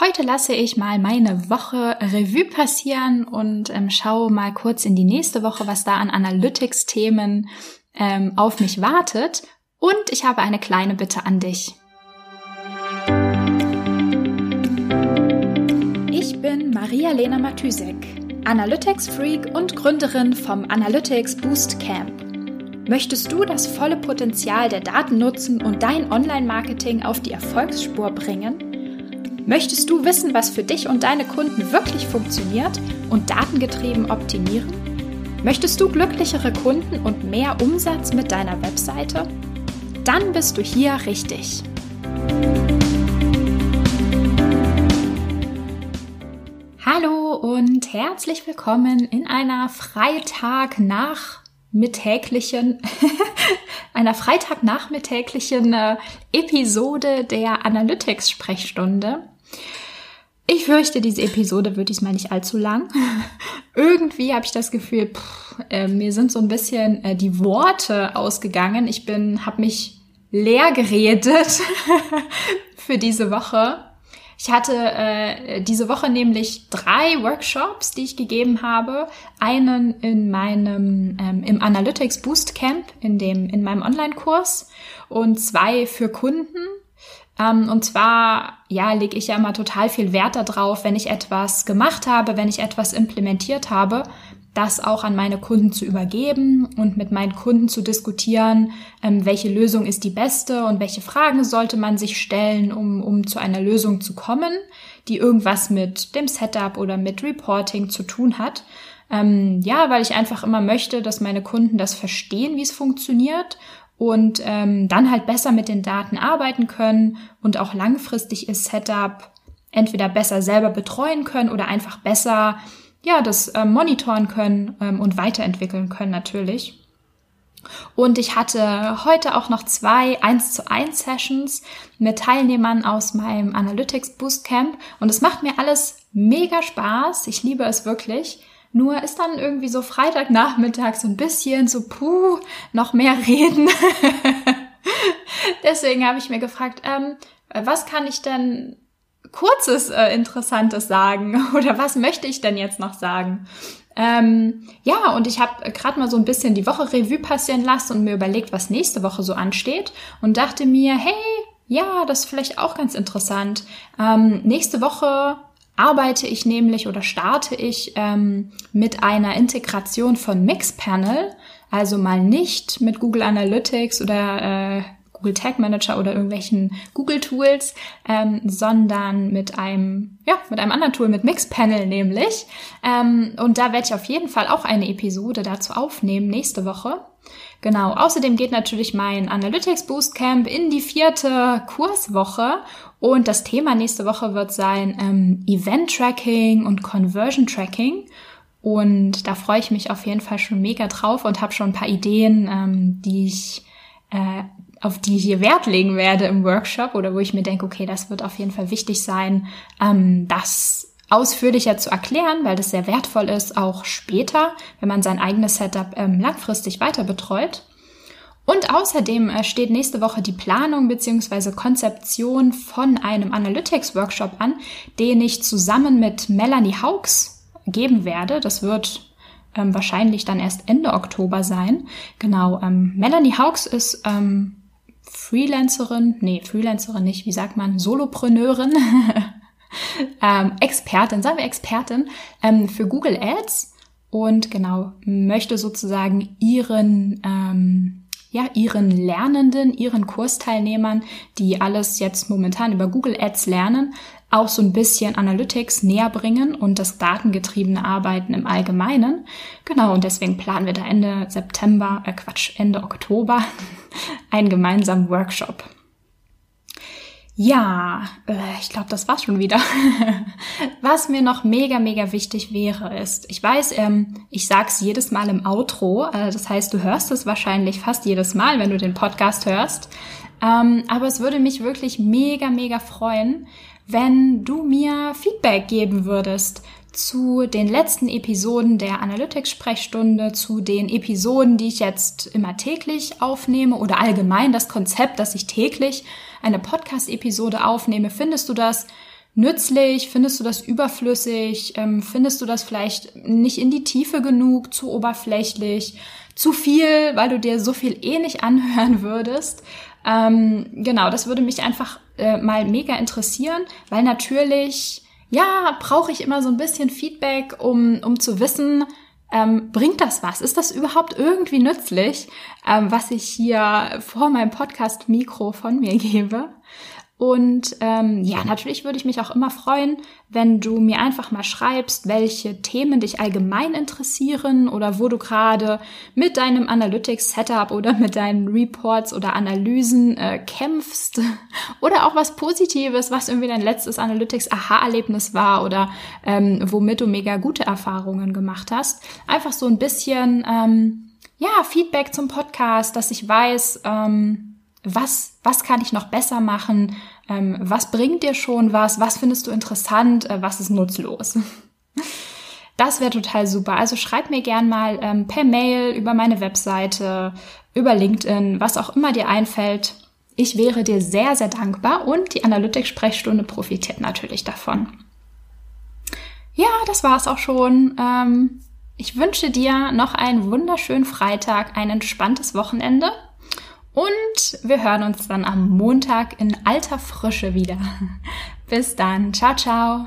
Heute lasse ich mal meine Woche Revue passieren und ähm, schaue mal kurz in die nächste Woche, was da an Analytics-Themen ähm, auf mich wartet. Und ich habe eine kleine Bitte an dich. Ich bin Maria-Lena Matysek, Analytics-Freak und Gründerin vom Analytics Boost Camp. Möchtest du das volle Potenzial der Daten nutzen und dein Online-Marketing auf die Erfolgsspur bringen? Möchtest du wissen, was für dich und deine Kunden wirklich funktioniert und datengetrieben optimieren? Möchtest du glücklichere Kunden und mehr Umsatz mit deiner Webseite? Dann bist du hier richtig. Hallo und herzlich willkommen in einer Freitag nach mittäglichen, einer Freitagnachmittäglichen äh, Episode der Analytics-Sprechstunde. Ich fürchte, diese Episode wird diesmal nicht allzu lang. Irgendwie habe ich das Gefühl, pff, äh, mir sind so ein bisschen äh, die Worte ausgegangen. Ich bin, habe mich leer geredet für diese Woche. Ich hatte äh, diese Woche nämlich drei Workshops, die ich gegeben habe. Einen in meinem ähm, im Analytics Boost Camp in dem in meinem Online-Kurs und zwei für Kunden und zwar, ja, lege ich ja immer total viel Wert darauf, wenn ich etwas gemacht habe, wenn ich etwas implementiert habe, das auch an meine Kunden zu übergeben und mit meinen Kunden zu diskutieren, ähm, welche Lösung ist die beste und welche Fragen sollte man sich stellen, um, um zu einer Lösung zu kommen, die irgendwas mit dem Setup oder mit Reporting zu tun hat. Ähm, ja, weil ich einfach immer möchte, dass meine Kunden das verstehen, wie es funktioniert und ähm, dann halt besser mit den Daten arbeiten können und auch langfristig ihr Setup entweder besser selber betreuen können oder einfach besser ja das ähm, monitoren können ähm, und weiterentwickeln können natürlich. Und ich hatte heute auch noch zwei 1 zu 1 Sessions mit Teilnehmern aus meinem Analytics Boost Camp und es macht mir alles mega Spaß. Ich liebe es wirklich. Nur ist dann irgendwie so Freitagnachmittag so ein bisschen so, puh, noch mehr reden. Deswegen habe ich mir gefragt, ähm, was kann ich denn kurzes äh, Interessantes sagen oder was möchte ich denn jetzt noch sagen? Ähm, ja, und ich habe gerade mal so ein bisschen die Woche Revue passieren lassen und mir überlegt, was nächste Woche so ansteht und dachte mir, hey, ja, das ist vielleicht auch ganz interessant. Ähm, nächste Woche arbeite ich nämlich oder starte ich ähm, mit einer Integration von Mixpanel, also mal nicht mit Google Analytics oder äh, Google Tag Manager oder irgendwelchen Google Tools, ähm, sondern mit einem, ja, mit einem anderen Tool, mit Mixpanel nämlich. Ähm, und da werde ich auf jeden Fall auch eine Episode dazu aufnehmen nächste Woche. Genau. Außerdem geht natürlich mein Analytics Boost Camp in die vierte Kurswoche und das Thema nächste Woche wird sein ähm, Event Tracking und Conversion Tracking. Und da freue ich mich auf jeden Fall schon mega drauf und habe schon ein paar Ideen, ähm, die ich äh, auf die ich hier Wert legen werde im Workshop oder wo ich mir denke, okay, das wird auf jeden Fall wichtig sein, ähm, das ausführlicher zu erklären, weil das sehr wertvoll ist, auch später, wenn man sein eigenes Setup ähm, langfristig weiter betreut. Und außerdem äh, steht nächste Woche die Planung bzw. Konzeption von einem Analytics-Workshop an, den ich zusammen mit Melanie Hawks geben werde. Das wird ähm, wahrscheinlich dann erst Ende Oktober sein. Genau, ähm, Melanie Hawks ist ähm, Freelancerin, nee, Freelancerin nicht, wie sagt man, Solopreneurin, ähm, Expertin, sagen wir Expertin ähm, für Google Ads und genau möchte sozusagen ihren ähm, ja, ihren Lernenden, ihren Kursteilnehmern, die alles jetzt momentan über Google Ads lernen, auch so ein bisschen Analytics näher bringen und das datengetriebene Arbeiten im Allgemeinen. Genau, und deswegen planen wir da Ende September, äh Quatsch, Ende Oktober einen gemeinsamen Workshop. Ja, äh, ich glaube, das war's schon wieder. Was mir noch mega, mega wichtig wäre, ist, ich weiß, ähm, ich sag's jedes Mal im Outro, äh, das heißt, du hörst es wahrscheinlich fast jedes Mal, wenn du den Podcast hörst. Ähm, aber es würde mich wirklich mega, mega freuen, wenn du mir Feedback geben würdest zu den letzten Episoden der Analytics-Sprechstunde, zu den Episoden, die ich jetzt immer täglich aufnehme oder allgemein das Konzept, dass ich täglich eine Podcast-Episode aufnehme. Findest du das nützlich? Findest du das überflüssig? Ähm, findest du das vielleicht nicht in die Tiefe genug, zu oberflächlich, zu viel, weil du dir so viel eh nicht anhören würdest? Ähm, genau, das würde mich einfach äh, mal mega interessieren, weil natürlich, ja, brauche ich immer so ein bisschen Feedback, um, um zu wissen, ähm, bringt das was? Ist das überhaupt irgendwie nützlich, ähm, was ich hier vor meinem Podcast-Mikro von mir gebe? Und ähm, ja, natürlich würde ich mich auch immer freuen, wenn du mir einfach mal schreibst, welche Themen dich allgemein interessieren oder wo du gerade mit deinem Analytics-Setup oder mit deinen Reports oder Analysen äh, kämpfst. Oder auch was Positives, was irgendwie dein letztes Analytics-Aha-Erlebnis war oder ähm, womit du mega gute Erfahrungen gemacht hast. Einfach so ein bisschen, ähm, ja, Feedback zum Podcast, dass ich weiß, ähm, was, was kann ich noch besser machen, ähm, was bringt dir schon was, was findest du interessant, äh, was ist nutzlos. Das wäre total super. Also schreib mir gern mal ähm, per Mail über meine Webseite, über LinkedIn, was auch immer dir einfällt. Ich wäre dir sehr, sehr dankbar und die Analytics-Sprechstunde profitiert natürlich davon. Ja, das war's auch schon. Ähm, ich wünsche dir noch einen wunderschönen Freitag, ein entspanntes Wochenende und wir hören uns dann am Montag in alter Frische wieder. Bis dann. Ciao, ciao.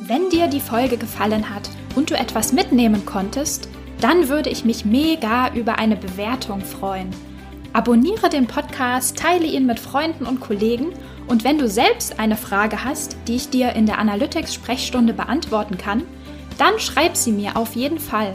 Wenn dir die Folge gefallen hat und du etwas mitnehmen konntest, dann würde ich mich mega über eine Bewertung freuen. Abonniere den Podcast, teile ihn mit Freunden und Kollegen und wenn du selbst eine Frage hast, die ich dir in der Analytics-Sprechstunde beantworten kann, dann schreib sie mir auf jeden Fall